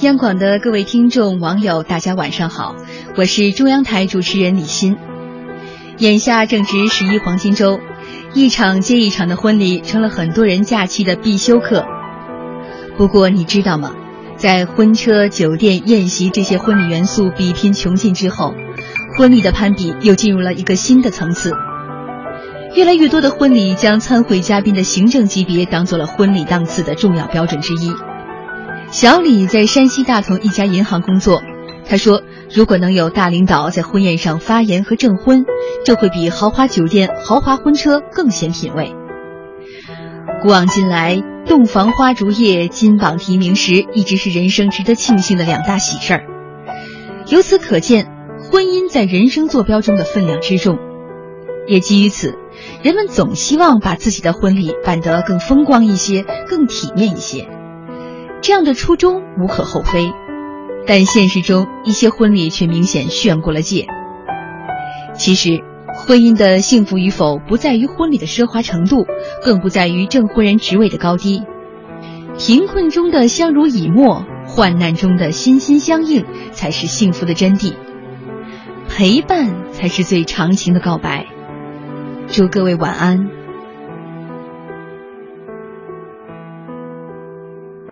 央广的各位听众、网友，大家晚上好，我是中央台主持人李欣。眼下正值十一黄金周，一场接一场的婚礼成了很多人假期的必修课。不过你知道吗？在婚车、酒店、宴席这些婚礼元素比拼穷尽之后，婚礼的攀比又进入了一个新的层次。越来越多的婚礼将参会嘉宾的行政级别当做了婚礼档次的重要标准之一。小李在山西大同一家银行工作，他说：“如果能有大领导在婚宴上发言和证婚，就会比豪华酒店、豪华婚车更显品味。”古往今来，洞房花烛夜、金榜题名时，一直是人生值得庆幸的两大喜事儿。由此可见，婚姻在人生坐标中的分量之重。也基于此，人们总希望把自己的婚礼办得更风光一些、更体面一些。这样的初衷无可厚非，但现实中一些婚礼却明显炫过了界。其实，婚姻的幸福与否不在于婚礼的奢华程度，更不在于证婚人职位的高低。贫困中的相濡以沫，患难中的心心相印，才是幸福的真谛。陪伴才是最长情的告白。祝各位晚安。